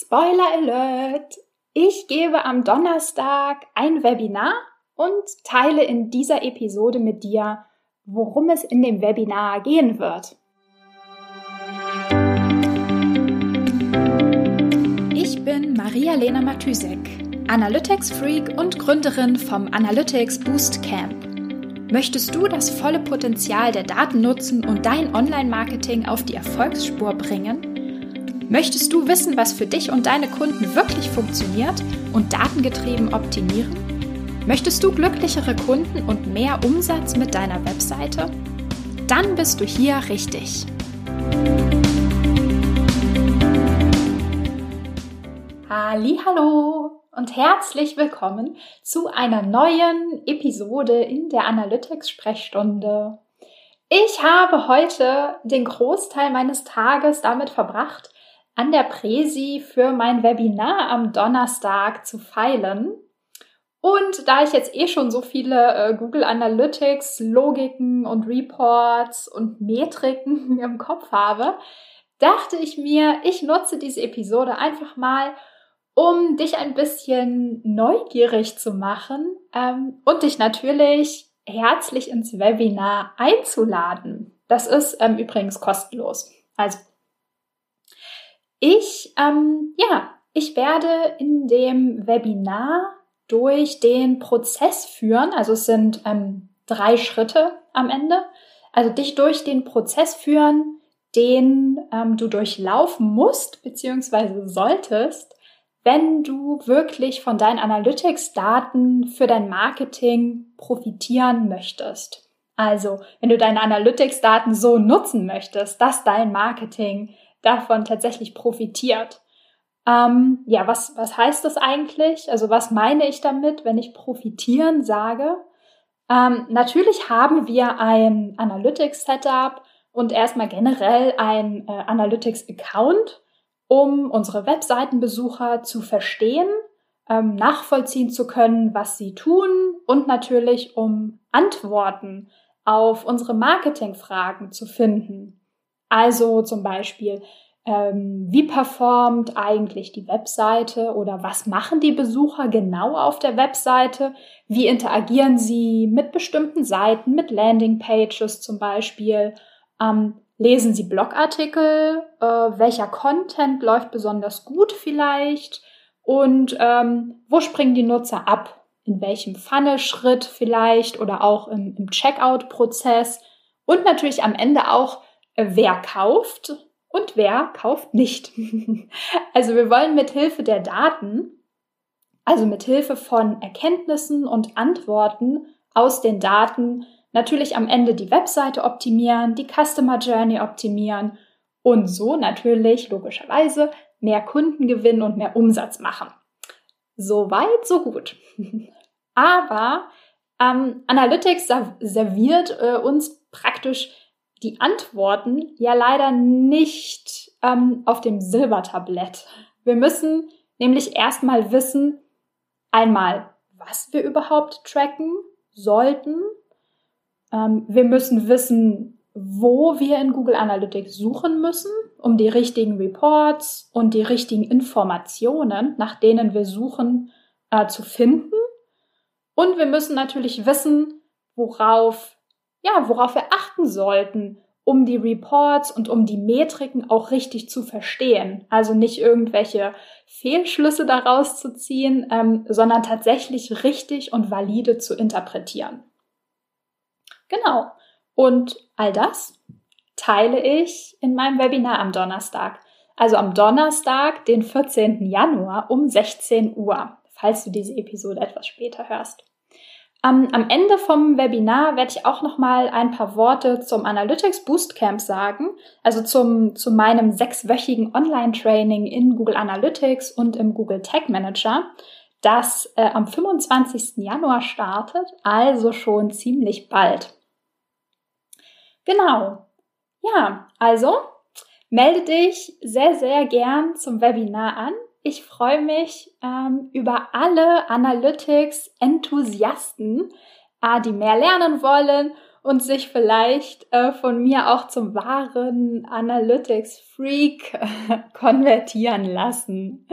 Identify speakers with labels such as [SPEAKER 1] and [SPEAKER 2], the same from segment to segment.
[SPEAKER 1] Spoiler Alert! Ich gebe am Donnerstag ein Webinar und teile in dieser Episode mit dir, worum es in dem Webinar gehen wird. Ich bin Maria-Lena Matysek, Analytics-Freak und Gründerin vom Analytics Boost Camp. Möchtest du das volle Potenzial der Daten nutzen und dein Online-Marketing auf die Erfolgsspur bringen? Möchtest du wissen, was für dich und deine Kunden wirklich funktioniert und datengetrieben optimieren? Möchtest du glücklichere Kunden und mehr Umsatz mit deiner Webseite? Dann bist du hier richtig. Hallo und herzlich willkommen zu einer neuen Episode in der Analytics Sprechstunde. Ich habe heute den Großteil meines Tages damit verbracht, an der Präsi für mein Webinar am Donnerstag zu feilen. Und da ich jetzt eh schon so viele äh, Google Analytics, Logiken und Reports und Metriken im Kopf habe, dachte ich mir, ich nutze diese Episode einfach mal, um dich ein bisschen neugierig zu machen ähm, und dich natürlich herzlich ins Webinar einzuladen. Das ist ähm, übrigens kostenlos. Also ich, ähm, ja, ich werde in dem Webinar durch den Prozess führen, also es sind ähm, drei Schritte am Ende, also dich durch den Prozess führen, den ähm, du durchlaufen musst bzw. solltest, wenn du wirklich von deinen Analytics-Daten für dein Marketing profitieren möchtest. Also, wenn du deine Analytics-Daten so nutzen möchtest, dass dein Marketing davon tatsächlich profitiert. Ähm, ja, was, was heißt das eigentlich? Also was meine ich damit, wenn ich profitieren sage? Ähm, natürlich haben wir ein Analytics-Setup und erstmal generell ein äh, Analytics-Account, um unsere Webseitenbesucher zu verstehen, ähm, nachvollziehen zu können, was sie tun und natürlich um Antworten auf unsere Marketingfragen zu finden. Also zum Beispiel, ähm, wie performt eigentlich die Webseite oder was machen die Besucher genau auf der Webseite? Wie interagieren sie mit bestimmten Seiten, mit Landingpages zum Beispiel? Ähm, lesen sie Blogartikel? Äh, welcher Content läuft besonders gut vielleicht? Und ähm, wo springen die Nutzer ab? In welchem Funnel-Schritt vielleicht oder auch im, im Checkout-Prozess? Und natürlich am Ende auch, wer kauft und wer kauft nicht. also wir wollen mit Hilfe der Daten, also mit Hilfe von Erkenntnissen und Antworten aus den Daten natürlich am Ende die Webseite optimieren, die Customer Journey optimieren und so natürlich logischerweise mehr Kunden gewinnen und mehr Umsatz machen. So weit, so gut. Aber ähm, Analytics serviert äh, uns praktisch die Antworten ja leider nicht ähm, auf dem Silbertablett. Wir müssen nämlich erstmal wissen, einmal, was wir überhaupt tracken sollten. Ähm, wir müssen wissen, wo wir in Google Analytics suchen müssen, um die richtigen Reports und die richtigen Informationen, nach denen wir suchen, äh, zu finden. Und wir müssen natürlich wissen, worauf ja, worauf wir achten sollten, um die Reports und um die Metriken auch richtig zu verstehen. Also nicht irgendwelche Fehlschlüsse daraus zu ziehen, ähm, sondern tatsächlich richtig und valide zu interpretieren. Genau. Und all das teile ich in meinem Webinar am Donnerstag. Also am Donnerstag, den 14. Januar um 16 Uhr, falls du diese Episode etwas später hörst. Am, am Ende vom Webinar werde ich auch noch mal ein paar Worte zum Analytics Boostcamp sagen, also zum, zu meinem sechswöchigen Online-Training in Google Analytics und im Google Tag Manager, das äh, am 25. Januar startet, also schon ziemlich bald. Genau. Ja, also melde dich sehr, sehr gern zum Webinar an. Ich freue mich ähm, über alle Analytics-Enthusiasten, äh, die mehr lernen wollen und sich vielleicht äh, von mir auch zum wahren Analytics-Freak konvertieren lassen.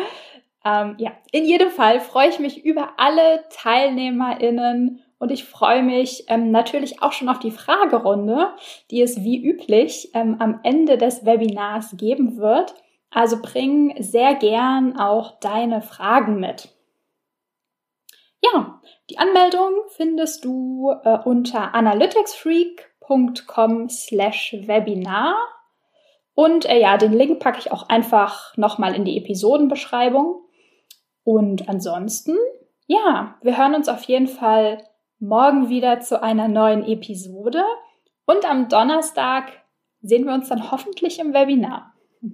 [SPEAKER 1] Ähm, ja, in jedem Fall freue ich mich über alle TeilnehmerInnen und ich freue mich ähm, natürlich auch schon auf die Fragerunde, die es wie üblich ähm, am Ende des Webinars geben wird. Also bring sehr gern auch deine Fragen mit. Ja, die Anmeldung findest du äh, unter analyticsfreak.com slash Webinar. Und äh, ja, den Link packe ich auch einfach nochmal in die Episodenbeschreibung. Und ansonsten, ja, wir hören uns auf jeden Fall morgen wieder zu einer neuen Episode. Und am Donnerstag sehen wir uns dann hoffentlich im Webinar.